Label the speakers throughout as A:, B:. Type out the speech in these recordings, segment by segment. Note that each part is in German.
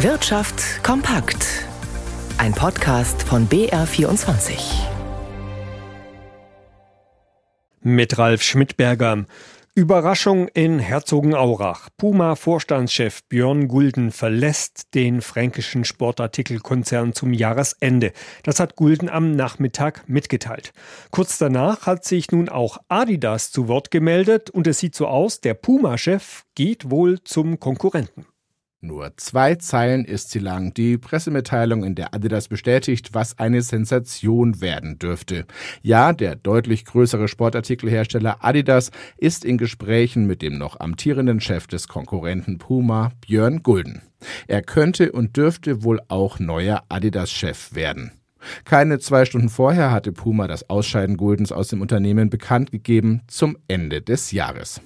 A: Wirtschaft kompakt. Ein Podcast von BR24.
B: Mit Ralf Schmidberger. Überraschung in Herzogenaurach. Puma-Vorstandschef Björn Gulden verlässt den fränkischen Sportartikelkonzern zum Jahresende. Das hat Gulden am Nachmittag mitgeteilt. Kurz danach hat sich nun auch Adidas zu Wort gemeldet und es sieht so aus, der Puma-Chef geht wohl zum Konkurrenten.
C: Nur zwei Zeilen ist sie lang. Die Pressemitteilung, in der Adidas bestätigt, was eine Sensation werden dürfte. Ja, der deutlich größere Sportartikelhersteller Adidas ist in Gesprächen mit dem noch amtierenden Chef des Konkurrenten Puma, Björn Gulden. Er könnte und dürfte wohl auch neuer Adidas-Chef werden. Keine zwei Stunden vorher hatte Puma das Ausscheiden Guldens aus dem Unternehmen bekannt gegeben zum Ende des Jahres.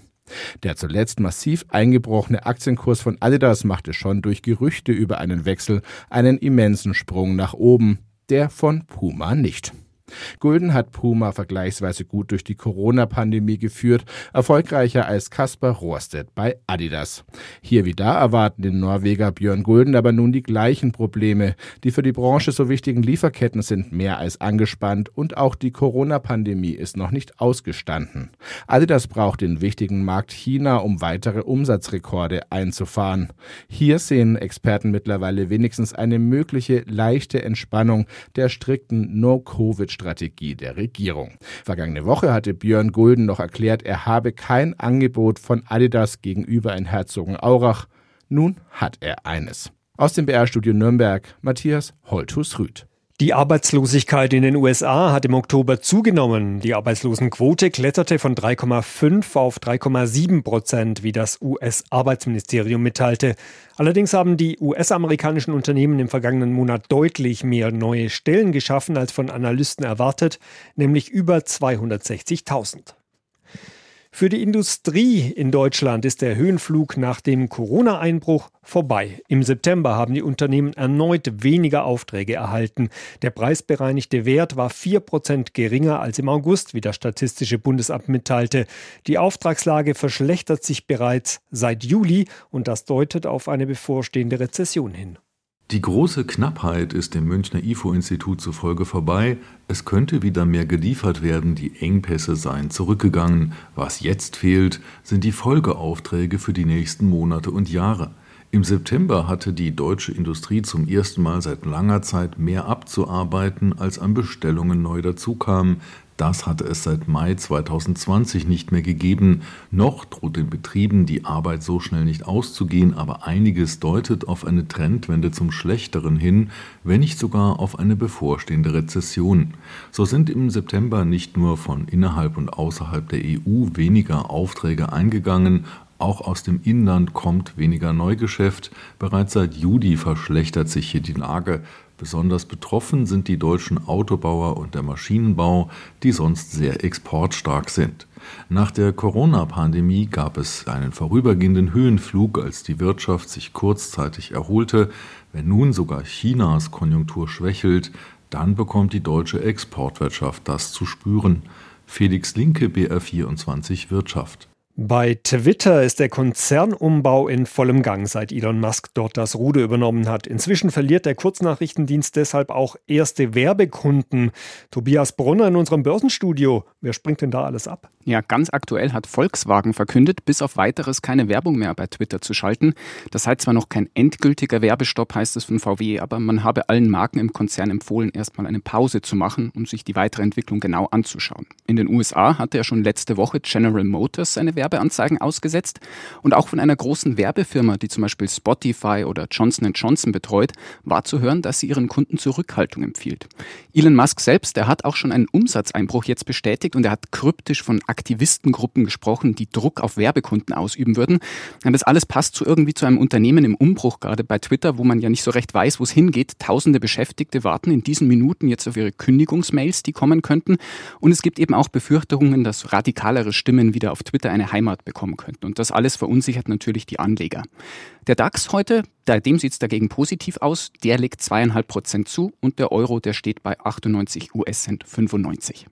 C: Der zuletzt massiv eingebrochene Aktienkurs von Adidas machte schon durch Gerüchte über einen Wechsel einen immensen Sprung nach oben, der von Puma nicht. Gulden hat Puma vergleichsweise gut durch die Corona-Pandemie geführt, erfolgreicher als Kaspar Rohrstedt bei Adidas. Hier wie da erwarten den Norweger Björn Gulden aber nun die gleichen Probleme. Die für die Branche so wichtigen Lieferketten sind mehr als angespannt und auch die Corona-Pandemie ist noch nicht ausgestanden. Adidas braucht den wichtigen Markt China, um weitere Umsatzrekorde einzufahren. Hier sehen Experten mittlerweile wenigstens eine mögliche leichte Entspannung der strikten No-Covid Strategie der Regierung. Vergangene Woche hatte Björn Gulden noch erklärt, er habe kein Angebot von Adidas gegenüber in Herzogenaurach. Nun hat er eines. Aus dem BR-Studio Nürnberg, Matthias Holthus-Rüth.
B: Die Arbeitslosigkeit in den USA hat im Oktober zugenommen. Die Arbeitslosenquote kletterte von 3,5 auf 3,7 Prozent, wie das US-Arbeitsministerium mitteilte. Allerdings haben die US-amerikanischen Unternehmen im vergangenen Monat deutlich mehr neue Stellen geschaffen als von Analysten erwartet, nämlich über 260.000. Für die Industrie in Deutschland ist der Höhenflug nach dem Corona-Einbruch vorbei. Im September haben die Unternehmen erneut weniger Aufträge erhalten. Der preisbereinigte Wert war 4% geringer als im August, wie das Statistische Bundesamt mitteilte. Die Auftragslage verschlechtert sich bereits seit Juli und das deutet auf eine bevorstehende Rezession hin.
D: Die große Knappheit ist dem Münchner IFO-Institut zufolge vorbei. Es könnte wieder mehr geliefert werden, die Engpässe seien zurückgegangen. Was jetzt fehlt, sind die Folgeaufträge für die nächsten Monate und Jahre. Im September hatte die deutsche Industrie zum ersten Mal seit langer Zeit mehr abzuarbeiten, als an Bestellungen neu dazukamen. Das hatte es seit Mai 2020 nicht mehr gegeben. Noch droht den Betrieben die Arbeit so schnell nicht auszugehen, aber einiges deutet auf eine Trendwende zum Schlechteren hin, wenn nicht sogar auf eine bevorstehende Rezession. So sind im September nicht nur von innerhalb und außerhalb der EU weniger Aufträge eingegangen, auch aus dem Inland kommt weniger Neugeschäft. Bereits seit Juli verschlechtert sich hier die Lage. Besonders betroffen sind die deutschen Autobauer und der Maschinenbau, die sonst sehr exportstark sind. Nach der Corona-Pandemie gab es einen vorübergehenden Höhenflug, als die Wirtschaft sich kurzzeitig erholte. Wenn nun sogar Chinas Konjunktur schwächelt, dann bekommt die deutsche Exportwirtschaft das zu spüren. Felix Linke, BR24 Wirtschaft.
B: Bei Twitter ist der Konzernumbau in vollem Gang, seit Elon Musk dort das Ruder übernommen hat. Inzwischen verliert der Kurznachrichtendienst deshalb auch erste Werbekunden. Tobias Brunner in unserem Börsenstudio. Wer springt denn da alles ab?
E: Ja, ganz aktuell hat Volkswagen verkündet, bis auf weiteres keine Werbung mehr bei Twitter zu schalten. Das sei zwar noch kein endgültiger Werbestopp, heißt es von VW, aber man habe allen Marken im Konzern empfohlen, erstmal eine Pause zu machen und sich die weitere Entwicklung genau anzuschauen. In den USA hatte er schon letzte Woche General Motors seine Werbeanzeigen ausgesetzt und auch von einer großen Werbefirma, die zum Beispiel Spotify oder Johnson Johnson betreut, war zu hören, dass sie ihren Kunden Zurückhaltung empfiehlt. Elon Musk selbst, der hat auch schon einen Umsatzeinbruch jetzt bestätigt und er hat kryptisch von Aktivistengruppen gesprochen, die Druck auf Werbekunden ausüben würden. Und das alles passt so irgendwie zu einem Unternehmen im Umbruch, gerade bei Twitter, wo man ja nicht so recht weiß, wo es hingeht. Tausende Beschäftigte warten in diesen Minuten jetzt auf ihre Kündigungsmails, die kommen könnten. Und es gibt eben auch Befürchtungen, dass radikalere Stimmen wieder auf Twitter eine Heimat bekommen könnten. Und das alles verunsichert natürlich die Anleger. Der DAX heute, dem sieht es dagegen positiv aus. Der legt zweieinhalb Prozent zu und der Euro, der steht bei 98 US-Cent 95.